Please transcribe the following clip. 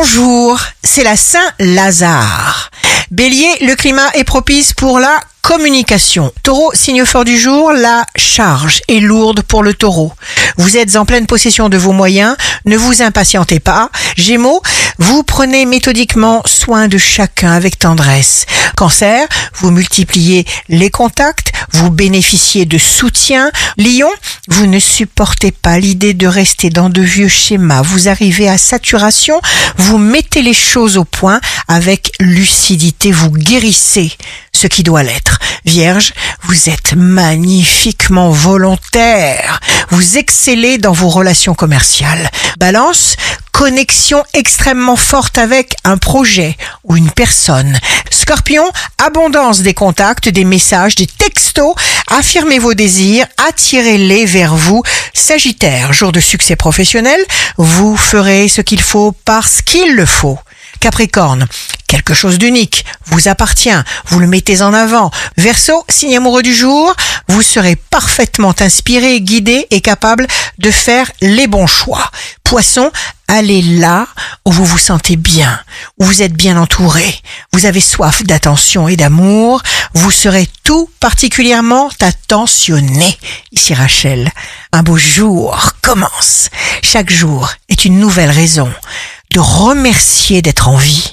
Bonjour, c'est la Saint-Lazare. Bélier, le climat est propice pour la communication. Taureau, signe fort du jour, la charge est lourde pour le taureau. Vous êtes en pleine possession de vos moyens, ne vous impatientez pas. Gémeaux, vous prenez méthodiquement soin de chacun avec tendresse. Cancer, vous multipliez les contacts, vous bénéficiez de soutien. Lion, vous ne supportez pas l'idée de rester dans de vieux schémas. Vous arrivez à saturation, vous mettez les choses au point avec lucidité, vous guérissez ce qui doit l'être. Vierge, vous êtes magnifiquement volontaire. Vous excellez dans vos relations commerciales. Balance, connexion extrêmement forte avec un projet ou une personne. Scorpion, abondance des contacts, des messages, des textos. Affirmez vos désirs, attirez-les vers vous. Sagittaire, jour de succès professionnel, vous ferez ce qu'il faut parce qu'il le faut. Capricorne, quelque chose d'unique vous appartient, vous le mettez en avant. Verseau, signe amoureux du jour, vous serez parfaitement inspiré, guidé et capable de faire les bons choix. Poisson, allez là où vous vous sentez bien, où vous êtes bien entouré. Vous avez soif d'attention et d'amour. Vous serez tout particulièrement attentionné. Ici Rachel, un beau jour commence. Chaque jour est une nouvelle raison de remercier d'être en vie.